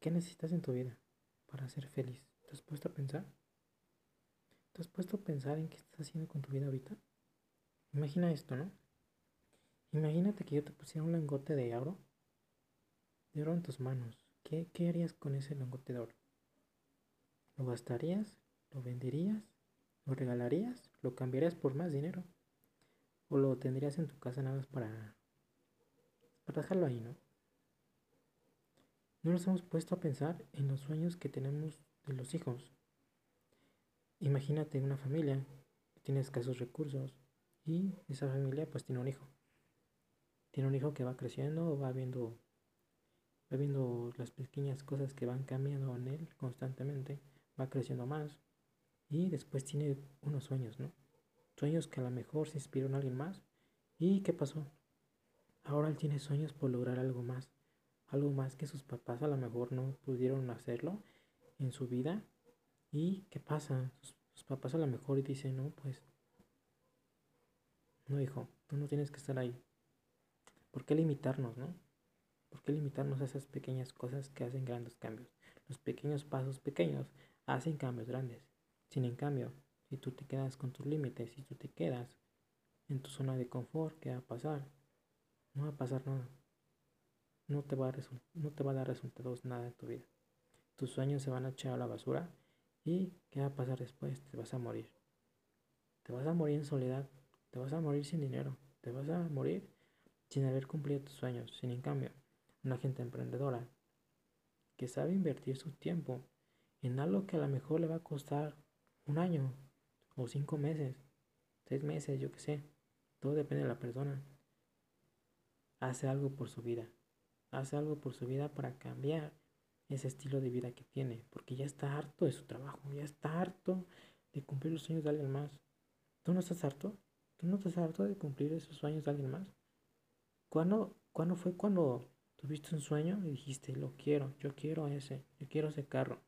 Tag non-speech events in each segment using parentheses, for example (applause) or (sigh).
¿Qué necesitas en tu vida para ser feliz? ¿Te has puesto a pensar? ¿Te has puesto a pensar en qué estás haciendo con tu vida ahorita? Imagina esto, ¿no? Imagínate que yo te pusiera un lingote de oro, de oro en tus manos. ¿Qué, qué harías con ese lingote de oro? ¿Lo gastarías? ¿Lo venderías? ¿Lo regalarías? ¿Lo cambiarías por más dinero? ¿O lo tendrías en tu casa nada más para, para dejarlo ahí, ¿no? No nos hemos puesto a pensar en los sueños que tenemos de los hijos. Imagínate una familia que tiene escasos recursos y esa familia pues tiene un hijo. Tiene un hijo que va creciendo, va viendo, va viendo las pequeñas cosas que van cambiando en él constantemente, va creciendo más y después tiene unos sueños, ¿no? Sueños que a lo mejor se inspiró en alguien más. ¿Y qué pasó? Ahora él tiene sueños por lograr algo más algo más que sus papás a lo mejor no pudieron hacerlo en su vida. ¿Y qué pasa? Sus, papás a lo mejor dicen, no, pues, no hijo, tú no tienes que estar ahí. ¿Por qué limitarnos, no? ¿Por qué limitarnos a esas pequeñas cosas que hacen grandes cambios? Los pequeños pasos pequeños hacen cambios grandes. Sin en cambio, si tú te quedas con tus límites, si tú te quedas en tu zona de confort, ¿qué va a pasar? No va a pasar nada no te, va a no te va a dar resultados nada en tu vida. Tus sueños se van a echar a la basura y ¿qué va a pasar después? Te vas a morir. Te vas a morir en soledad, te vas a morir sin dinero, te vas a morir sin haber cumplido tus sueños. Sin en cambio, una gente emprendedora que sabe invertir su tiempo en algo que a lo mejor le va a costar un año o cinco meses, seis meses, yo qué sé. Todo depende de la persona. Hace algo por su vida hace algo por su vida para cambiar ese estilo de vida que tiene, porque ya está harto de su trabajo, ya está harto de cumplir los sueños de alguien más. ¿Tú no estás harto? ¿Tú no estás harto de cumplir esos sueños de alguien más? ¿Cuándo, ¿Cuándo fue cuando tuviste un sueño y dijiste, lo quiero, yo quiero ese, yo quiero ese carro,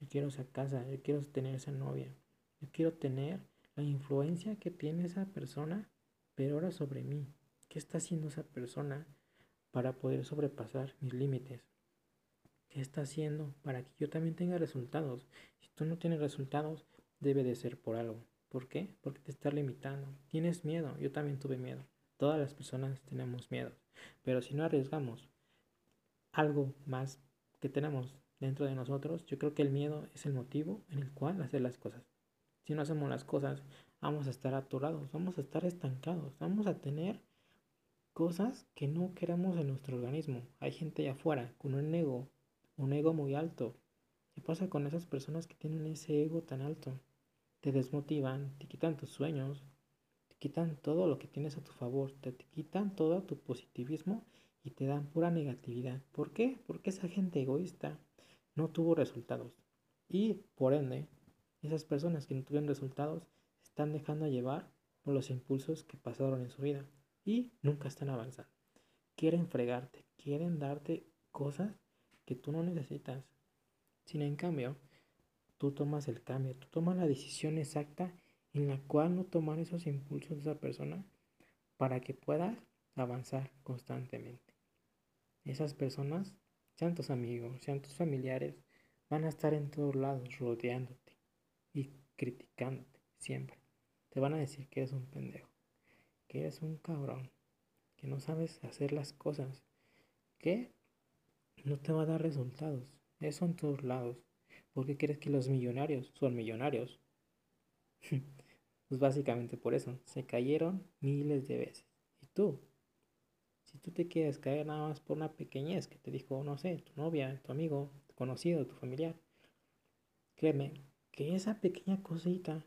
yo quiero esa casa, yo quiero tener esa novia, yo quiero tener la influencia que tiene esa persona, pero ahora sobre mí? ¿Qué está haciendo esa persona? Para poder sobrepasar mis límites. ¿Qué está haciendo para que yo también tenga resultados? Si tú no tienes resultados, debe de ser por algo. ¿Por qué? Porque te está limitando. Tienes miedo. Yo también tuve miedo. Todas las personas tenemos miedo. Pero si no arriesgamos algo más que tenemos dentro de nosotros, yo creo que el miedo es el motivo en el cual hacer las cosas. Si no hacemos las cosas, vamos a estar atorados, vamos a estar estancados, vamos a tener cosas que no queramos en nuestro organismo. Hay gente allá afuera con un ego, un ego muy alto. ¿Qué pasa con esas personas que tienen ese ego tan alto? Te desmotivan, te quitan tus sueños, te quitan todo lo que tienes a tu favor, te, quitan todo tu positivismo y te dan pura negatividad. ¿Por qué? Porque esa gente egoísta no tuvo resultados. Y por ende, esas personas que no tuvieron resultados están dejando llevar por los impulsos que pasaron en su vida y nunca están avanzando. Quieren fregarte, quieren darte cosas que tú no necesitas. Sin en cambio, tú tomas el cambio, tú tomas la decisión exacta en la cual no tomar esos impulsos de esa persona para que puedas avanzar constantemente. Esas personas, sean tus amigos, sean tus familiares, van a estar en todos lados rodeándote y criticándote siempre. Te van a decir que eres un pendejo que eres un cabrón, que no sabes hacer las cosas, que no te va a dar resultados. Eso en todos lados. ¿Por qué crees que los millonarios son millonarios? (laughs) pues básicamente por eso. Se cayeron miles de veces. ¿Y tú? Si tú te quieres caer nada más por una pequeñez que te dijo, no sé, tu novia, tu amigo, tu conocido, tu familiar, créeme que esa pequeña cosita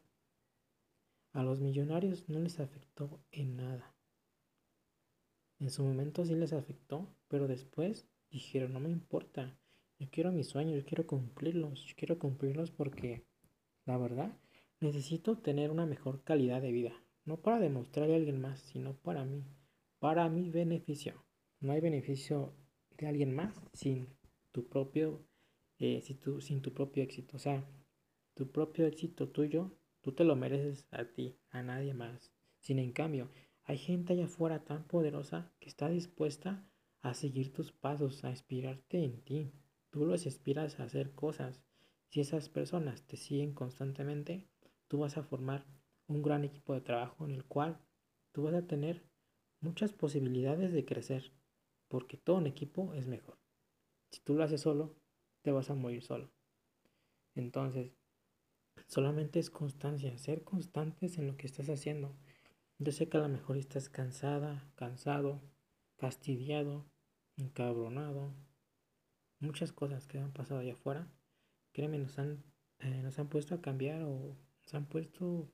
a los millonarios no les afectó en nada. En su momento sí les afectó, pero después dijeron, no me importa, yo quiero mis sueños, yo quiero cumplirlos, yo quiero cumplirlos porque, la verdad, necesito tener una mejor calidad de vida, no para demostrarle a alguien más, sino para mí, para mi beneficio. No hay beneficio de alguien más sin tu propio, eh, sin tu propio éxito, o sea, tu propio éxito tuyo Tú te lo mereces a ti, a nadie más. Sin en cambio, hay gente allá afuera tan poderosa que está dispuesta a seguir tus pasos, a inspirarte en ti. tú los inspiras a hacer cosas. Si esas personas te siguen constantemente, tú vas a formar un gran equipo de trabajo en el cual tú vas a tener muchas posibilidades de crecer, porque todo un equipo es mejor. Si tú lo haces solo, te vas a morir solo. Entonces, solamente es constancia, ser constantes en lo que estás haciendo. Yo sé que a lo mejor estás cansada, cansado, fastidiado, encabronado, muchas cosas que han pasado allá afuera, créeme, nos han, eh, nos han puesto a cambiar o nos han puesto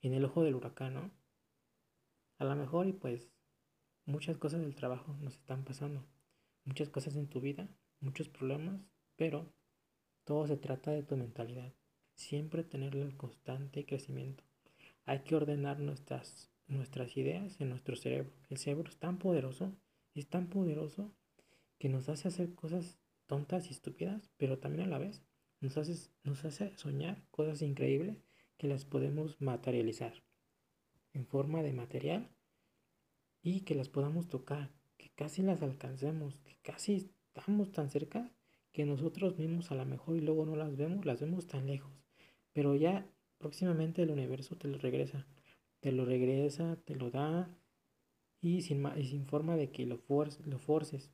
en el ojo del huracán, ¿no? A lo mejor y pues muchas cosas del trabajo nos están pasando, muchas cosas en tu vida, muchos problemas, pero todo se trata de tu mentalidad. Siempre tenerle el constante crecimiento. Hay que ordenar nuestras, nuestras ideas en nuestro cerebro. El cerebro es tan poderoso, es tan poderoso que nos hace hacer cosas tontas y estúpidas, pero también a la vez nos hace, nos hace soñar cosas increíbles que las podemos materializar en forma de material y que las podamos tocar, que casi las alcancemos, que casi estamos tan cerca que nosotros mismos a lo mejor y luego no las vemos, las vemos tan lejos, pero ya próximamente el universo te lo regresa, te lo regresa, te lo da y sin, y sin forma de que lo, lo forces,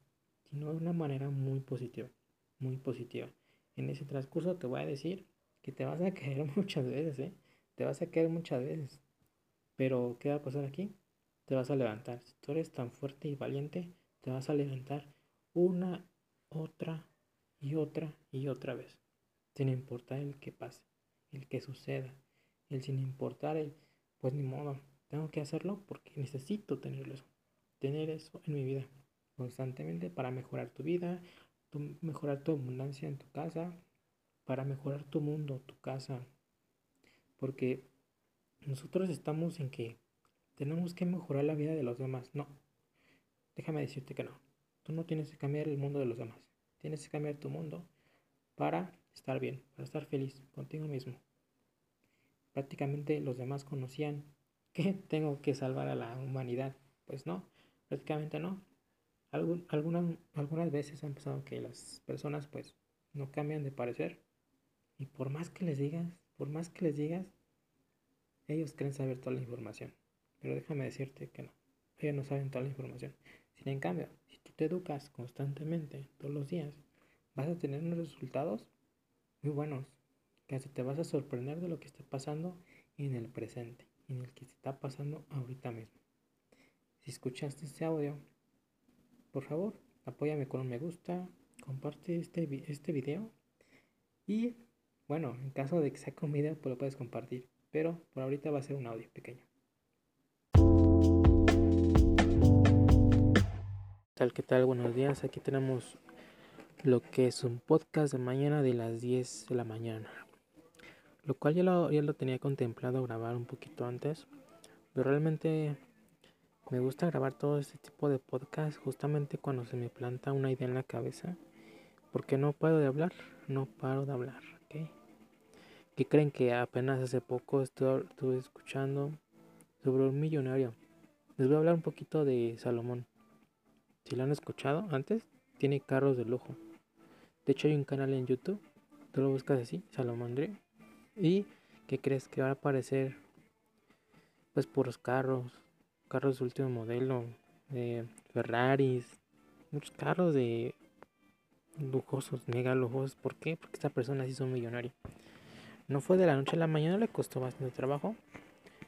sino de una manera muy positiva, muy positiva. En ese transcurso te voy a decir que te vas a caer (laughs) muchas veces, ¿eh? Te vas a caer muchas veces. Pero, ¿qué va a pasar aquí? Te vas a levantar. Si tú eres tan fuerte y valiente, te vas a levantar una, otra y otra y otra vez. Sin importar el que pase, el que suceda, el sin importar el, pues ni modo, tengo que hacerlo porque necesito tenerlo eso, tener eso en mi vida constantemente para mejorar tu vida, mejorar tu abundancia en tu casa, para mejorar tu mundo, tu casa. Porque nosotros estamos en que tenemos que mejorar la vida de los demás. No, déjame decirte que no. Tú no tienes que cambiar el mundo de los demás. Tienes que cambiar tu mundo para estar bien, para estar feliz contigo mismo. Prácticamente los demás conocían (laughs) que tengo que salvar a la humanidad. Pues no, prácticamente no algunas, algunas veces han pasado que las personas pues no cambian de parecer y por más que les digas, por más que les digas, ellos creen saber toda la información. Pero déjame decirte que no, ellos no saben toda la información. Sin en cambio, si tú te educas constantemente, todos los días, vas a tener unos resultados muy buenos, que te vas a sorprender de lo que está pasando en el presente, en el que se está pasando ahorita mismo. Si escuchaste este audio, por favor, apóyame con un me gusta, comparte este, este video y bueno, en caso de que sea un video, pues lo puedes compartir, pero por ahorita va a ser un audio pequeño. ¿qué tal? Buenos días. Aquí tenemos lo que es un podcast de mañana de las 10 de la mañana. Lo cual ya lo, lo tenía contemplado grabar un poquito antes. Pero realmente me gusta grabar todo este tipo de podcast justamente cuando se me planta una idea en la cabeza. Porque no paro de hablar, no paro de hablar. ¿okay? ¿Qué creen que apenas hace poco estuve, estuve escuchando sobre un millonario? Les voy a hablar un poquito de Salomón. Si lo han escuchado antes, tiene carros de lujo. De hecho hay un canal en YouTube, tú lo buscas así, Salomón Dream. Y ¿qué crees que va a aparecer? Pues puros carros, carros de último modelo, de Ferraris, muchos carros de lujosos, mega lujosos. ¿Por qué? Porque esta persona sí hizo millonario. No fue de la noche a la mañana, le costó bastante trabajo,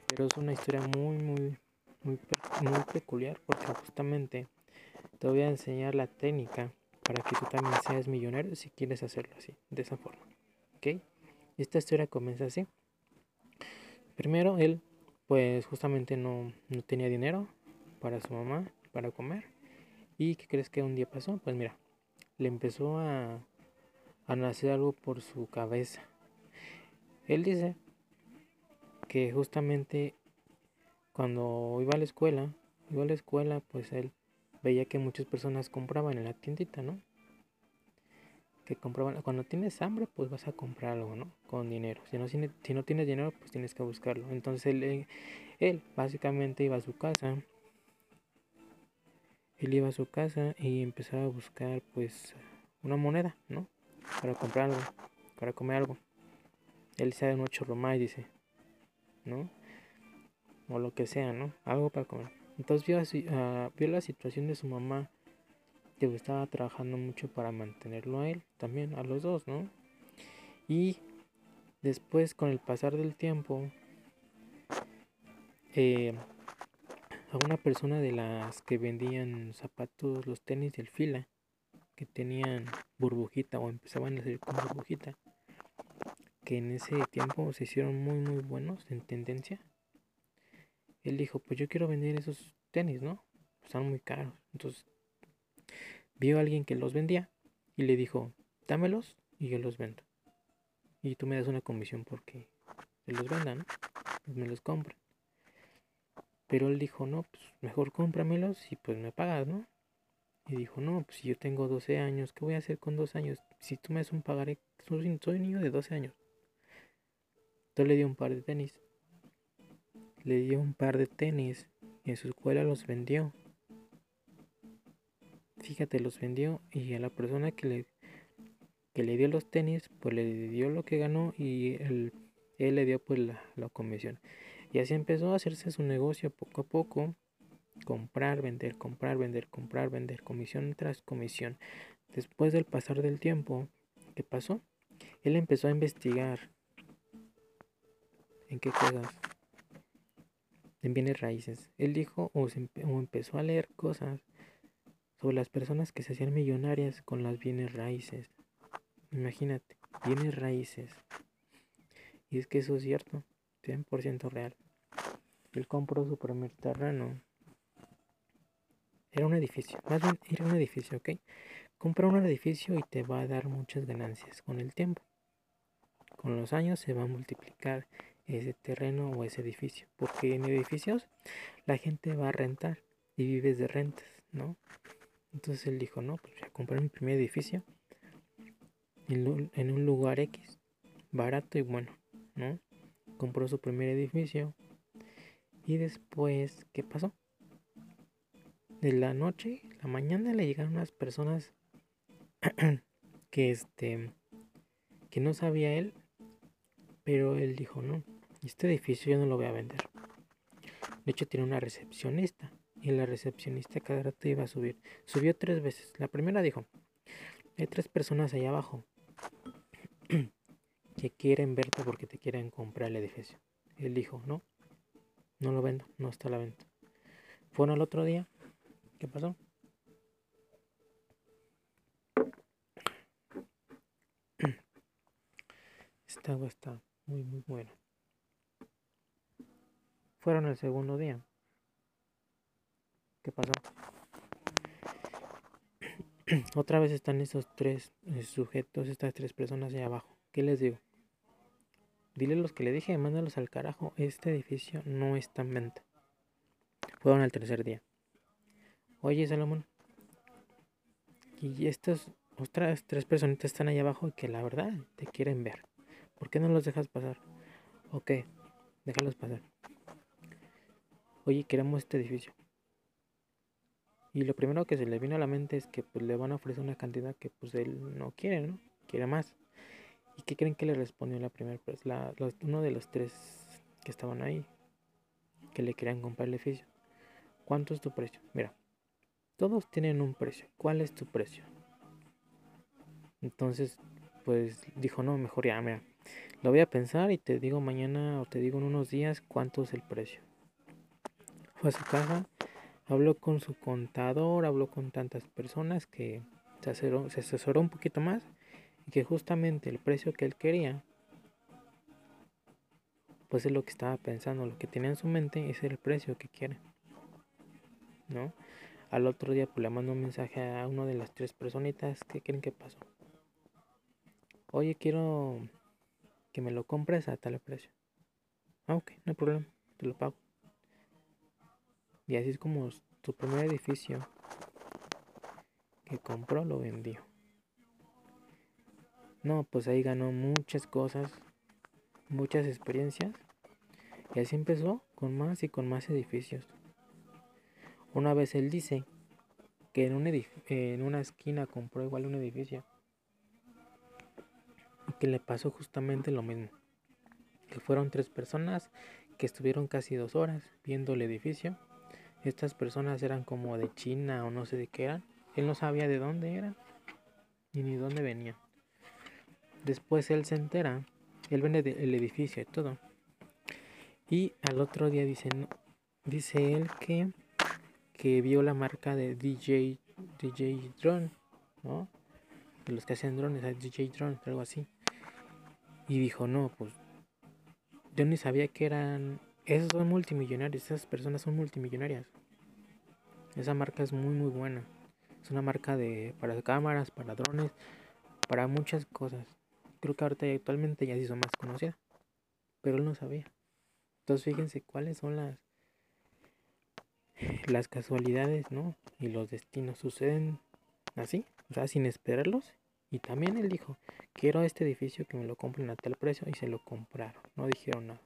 pero es una historia muy, muy, muy, muy peculiar porque justamente te voy a enseñar la técnica para que tú también seas millonario si quieres hacerlo así, de esa forma. ¿Ok? Esta historia comienza así. Primero, él pues justamente no, tenía dinero para su mamá, para comer. ¿Y qué crees que un día pasó? Pues mira, le empezó a, a nacer algo por su cabeza. Él dice que justamente cuando iba a la escuela, iba a la escuela, pues él veía que muchas personas compraban en la tiendita, ¿no? que compraban. Cuando tienes hambre, pues vas a comprar algo, ¿no? Con dinero. Si no, si, no tienes dinero, pues tienes que buscarlo. Entonces él, eh, él básicamente iba a su casa. Él iba a su casa y empezaba a buscar, pues, una moneda, ¿no? Para comprar algo, para comer algo. Él sabe un chorro más, dice, ¿no? O lo que sea, ¿no? Algo para comer. Entonces vio, uh, vio la situación de su mamá, que estaba trabajando mucho para mantenerlo a él, también a los dos, ¿no? Y después, con el pasar del tiempo, eh, a una persona de las que vendían zapatos, los tenis del fila, que tenían burbujita o empezaban a salir con burbujita, que en ese tiempo se hicieron muy muy buenos en tendencia. Él dijo, pues yo quiero vender esos tenis, ¿no? Están muy caros. Entonces vio a alguien que los vendía y le dijo, dámelos y yo los vendo. Y tú me das una comisión porque se los vendan, pues me los compran. Pero él dijo, no, pues mejor cómpramelos y pues me pagas, ¿no? Y dijo, no, pues si yo tengo 12 años, ¿qué voy a hacer con 12 años? Si tú me das un pagaré, soy, soy un niño de 12 años. Entonces le dio un par de tenis. Le dio un par de tenis y en su escuela los vendió. Fíjate, los vendió y a la persona que le, que le dio los tenis, pues le dio lo que ganó y él, le dio pues la, la comisión. Y así empezó a hacerse su negocio poco a poco. Comprar, vender, comprar, vender, comprar, vender, comisión tras comisión. Después del pasar del tiempo, ¿qué pasó? Él empezó a investigar. ¿En qué cosas? En bienes raíces. Él dijo o, o empezó a leer cosas sobre las personas que se hacían millonarias con las bienes raíces. Imagínate, bienes raíces. Y es que eso es cierto, 100% real. Él compró su primer terreno. Era un edificio, más bien era un edificio, ¿ok? Compra un edificio y te va a dar muchas ganancias con el tiempo. Con los años se va a multiplicar ese terreno o ese edificio. Porque en edificios la gente va a rentar y vives de rentas, ¿no? Entonces él dijo, no, pues voy a comprar mi primer edificio en un lugar X, barato y bueno, ¿no? Compró su primer edificio, y después, ¿qué pasó? De la noche, la mañana le llegaron unas personas (clears throat) que este que no sabía él, pero él dijo, "No, este edificio yo no lo voy a vender." De hecho, tiene una recepcionista y la recepcionista cada rato iba a subir. Subió tres veces. La primera dijo, "Hay tres personas allá abajo (clears throat) que quieren verte porque te quieren comprar el edificio." Él dijo, "No, no lo vendo, no está a la venta. Fueron al otro día. ¿Qué pasó? (clears throat) Esta agua está muy, muy buena. Fueron el segundo día. ¿Qué pasó? (clears throat) Otra vez están esos tres eh, sujetos, estas tres personas allá abajo. ¿Qué les digo? Dile los que le dije, mándalos al carajo. Este edificio no está en venta. Fueron al tercer día. Oye, Salomón. Y estas otras tres personitas están ahí abajo que la verdad te quieren ver. ¿Por qué no los dejas pasar? Ok, déjalos pasar. Oye, queremos este edificio. Y lo primero que se le vino a la mente es que pues le van a ofrecer una cantidad que pues él no quiere, ¿no? Quiere más. ¿Y qué creen que le respondió la primera persona? uno de los tres que estaban ahí, que le querían comprar el edificio. ¿Cuánto es tu precio? Mira, todos tienen un precio. ¿Cuál es tu precio? Entonces, pues dijo, no, mejor ya, mira, lo voy a pensar y te digo mañana o te digo en unos días cuánto es el precio. A su casa, habló con su contador, habló con tantas personas que se se asesoró un poquito más y que justamente el precio que él quería, pues es lo que estaba pensando, lo que tenía en su mente es el precio que quiere. ¿No? Al otro día pues le mando un mensaje a una de las tres personitas que creen que pasó. Oye, quiero que me lo compres a tal precio. Ah, ok, no hay problema, te lo pago. Y así es como su primer edificio que compró lo vendió. No, pues ahí ganó muchas cosas, muchas experiencias. Y así empezó con más y con más edificios. Una vez él dice que en, un en una esquina compró igual un edificio que le pasó justamente lo mismo. Que fueron tres personas que estuvieron casi dos horas viendo el edificio. Estas personas eran como de China o no sé de qué eran. Él no sabía de dónde eran y ni dónde venían. Después él se entera, él vende el edificio y todo. Y al otro día dice, dice él que, que vio la marca de DJ, DJ Drone, ¿no? De los que hacen drones, DJ Drone, algo así. Y dijo, no, pues yo ni sabía que eran, esos son multimillonarios, esas personas son multimillonarias. Esa marca es muy muy buena. Es una marca de para cámaras, para drones, para muchas cosas. Creo que ahorita actualmente ya se hizo más conocida. Pero él no sabía. Entonces fíjense cuáles son las las casualidades, ¿no? Y los destinos suceden así, o sea, sin esperarlos. Y también él dijo, quiero este edificio que me lo compren a tal precio y se lo compraron, no dijeron nada.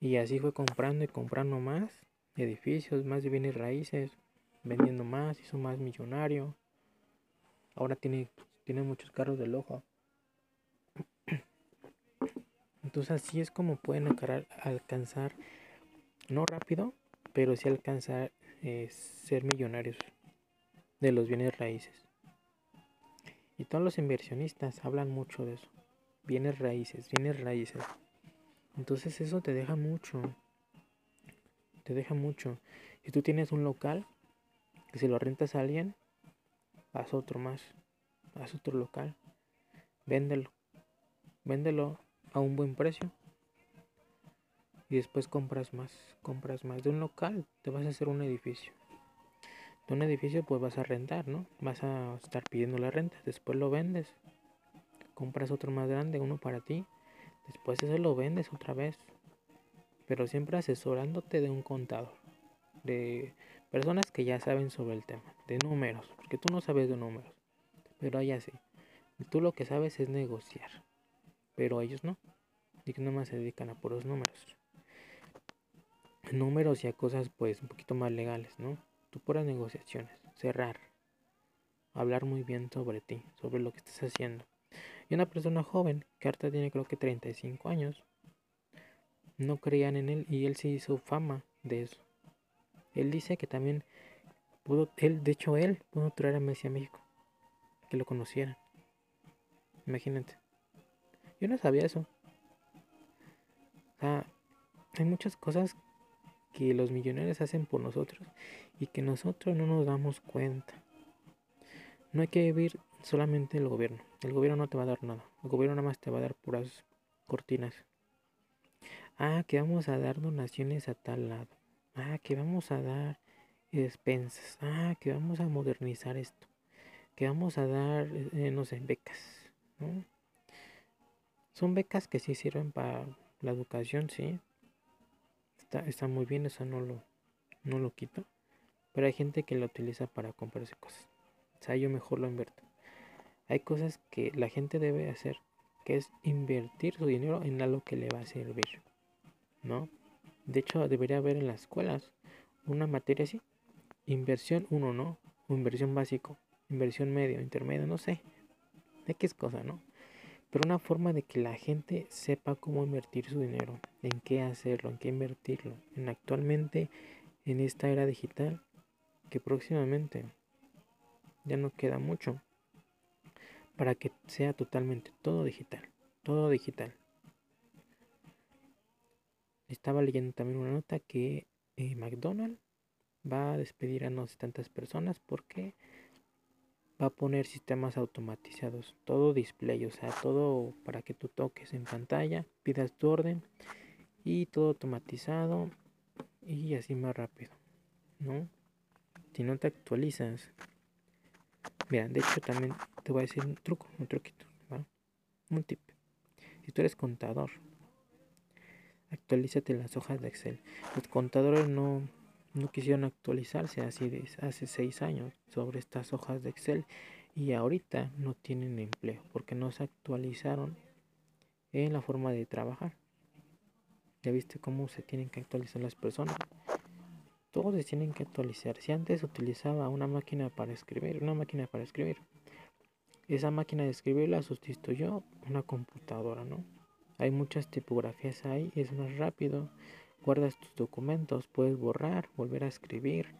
Y así fue comprando y comprando más edificios, más de bienes raíces, vendiendo más, hizo más millonario. Ahora tiene, muchos carros de lujo. (clears throat) Entonces así es como pueden alcanzar, no rápido, pero sí alcanzar eh, ser millonarios de los bienes raíces. Y todos los inversionistas hablan mucho de eso. Bienes raíces, bienes raíces. Entonces eso te deja mucho. Te deja mucho. Si tú tienes un local, que si lo rentas a alguien, haz otro más. Haz otro local. Véndelo. Véndelo a un buen precio. Y después compras más. Compras más. De un local te vas a hacer un edificio. De un edificio pues vas a rentar, ¿no? Vas a estar pidiendo la renta. Después lo vendes. Compras otro más grande, uno para ti. Después ese lo vendes otra vez. Pero siempre asesorándote de un contador. De Personas que ya saben sobre el tema, de números, porque tú no sabes de números, pero ella sí. Tú lo que sabes es negociar, pero ellos no. Y que nomás se dedican a puros números. Números y a cosas pues un poquito más legales, ¿no? Tú puras negociaciones, cerrar, hablar muy bien sobre ti, sobre lo que estás haciendo. Y una persona joven, que ahorita tiene creo que 35 años, no creían en él y él se hizo fama de eso. Él dice que también pudo, él, de hecho él pudo traer a Messi a México, que lo conocieran. Imagínate. Yo no sabía eso. O sea, hay muchas cosas que los millonarios hacen por nosotros y que nosotros no nos damos cuenta. No hay que vivir solamente el gobierno. El gobierno no te va a dar nada. El gobierno nada más te va a dar puras cortinas. Ah, que vamos a dar donaciones a tal lado. Ah, que vamos a dar despensas. Ah, que vamos a modernizar esto. Que vamos a dar, eh, no sé, becas. Son becas que sí sirven para la educación, sí. Está, está muy bien, eso no lo, no lo quito. Pero hay gente que lo utiliza para comprarse cosas. O sea, yo mejor lo invierto. Hay cosas que la gente debe hacer, que es invertir su dinero en algo que le va a servir. ¿No? De hecho, debería haber en las escuelas una materia así. Inversión 1, ¿no? O inversión básico, inversión medio, intermedio, no sé. Es cosa, ¿no? Pero una forma de que la gente sepa cómo invertir su dinero, en qué hacerlo, en qué invertirlo. En actualmente, en esta era digital, que próximamente ya no queda mucho para que sea totalmente todo digital, todo digital. Estaba leyendo también una nota que eh, McDonald's va a despedir a no sé tantas personas porque va a poner sistemas automatizados, todo display, o sea, todo para que tú toques en pantalla, pidas tu orden y todo automatizado y así más rápido, ¿no? Si no te actualizas, mira, de hecho también te voy a decir un truco, un truquito. Un tip. Si tú eres contador actualízate las hojas de Excel. Los contadores no, no quisieron actualizarse así de hace seis años sobre estas hojas de Excel y ahorita no tienen empleo porque no se actualizaron en la forma de trabajar. ¿Ya viste cómo se tienen que actualizar las personas? Todos se tienen que actualizar. Si antes utilizaba una máquina para escribir, una máquina para escribir, esa máquina de escribir la sustituyó una computadora, ¿no? Hay muchas tipografías ahí, es más rápido, guardas tus documentos, puedes borrar, volver a escribir,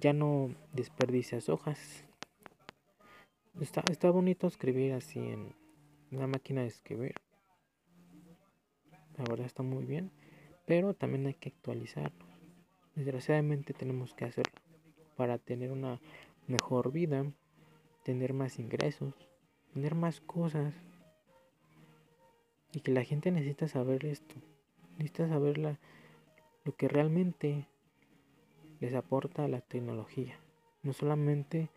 ya no desperdicias hojas. Está, está bonito escribir así en una máquina de escribir. La verdad está muy bien, pero también hay que actualizarlo. Desgraciadamente tenemos que hacerlo para tener una mejor vida, tener más ingresos, tener más cosas. Y que la gente necesita saber esto. Necesita saber la, lo que realmente les aporta la tecnología. No solamente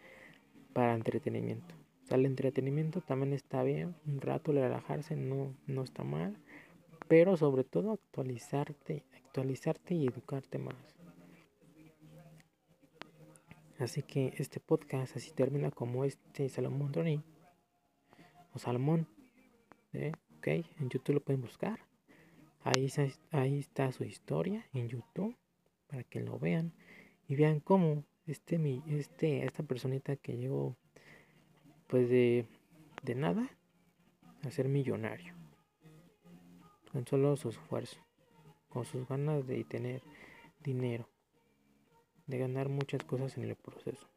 para entretenimiento. O sea, el entretenimiento también está bien. Un rato relajarse no, no está mal. Pero sobre todo actualizarte, actualizarte y educarte más. Así que este podcast así termina como este Salomón Ronnie o Salomón. ¿eh? En YouTube lo pueden buscar. Ahí, ahí está su historia en YouTube para que lo vean y vean cómo este, mi, este, esta personita que llegó pues de, de nada a ser millonario con solo su esfuerzo, con sus ganas de tener dinero de ganar muchas cosas en el proceso.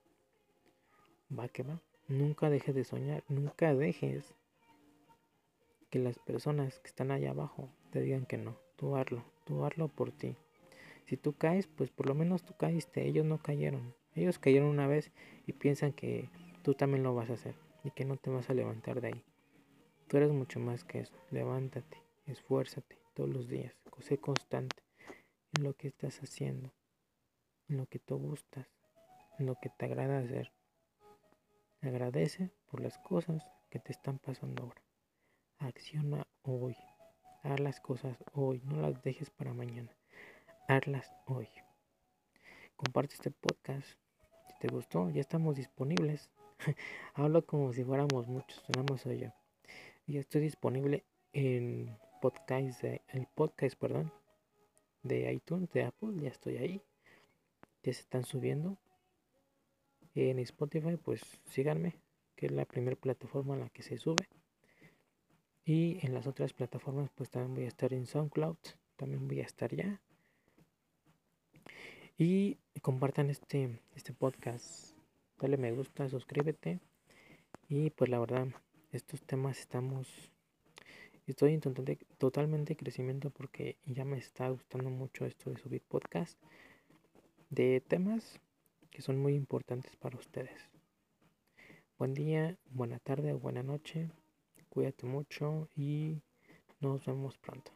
Va que va. Nunca dejes de soñar, nunca dejes las personas que están allá abajo te digan que no. Tú hazlo, tú hazlo por ti. Si tú caes, pues por lo menos tú caíste, ellos no cayeron. Ellos cayeron una vez y piensan que tú también lo vas a hacer y que no te vas a levantar de ahí. Tú eres mucho más que eso. Levántate, esfuérzate todos los días, sé constante en lo que estás haciendo en lo que tú gustas, en lo que te agrada hacer. Agradece por las cosas que te están pasando ahora. Acciona hoy. Haz las cosas hoy. No las dejes para mañana. Hazlas hoy. Comparte este podcast. Si te gustó, ya estamos disponibles. (laughs) Hablo como si fuéramos muchos. Nada soy yo. Ya estoy disponible en podcast, el podcast, perdón, de iTunes, de Apple. Ya estoy ahí se están subiendo. En Spotify, pues síganme, que es la primera plataforma en la que se sube. Y en las otras plataformas, pues también voy a estar en SoundCloud, también voy a estar ya. Y compartan este, este podcast. Dale me gusta, suscríbete. Y pues la verdad, estos temas estamos. Estoy en totalmente crecimiento porque ya me está gustando mucho esto de subir podcast de temas que son muy importantes para ustedes. Buen día, buena tarde o buena noche. Cuídate mucho y nos vemos pronto.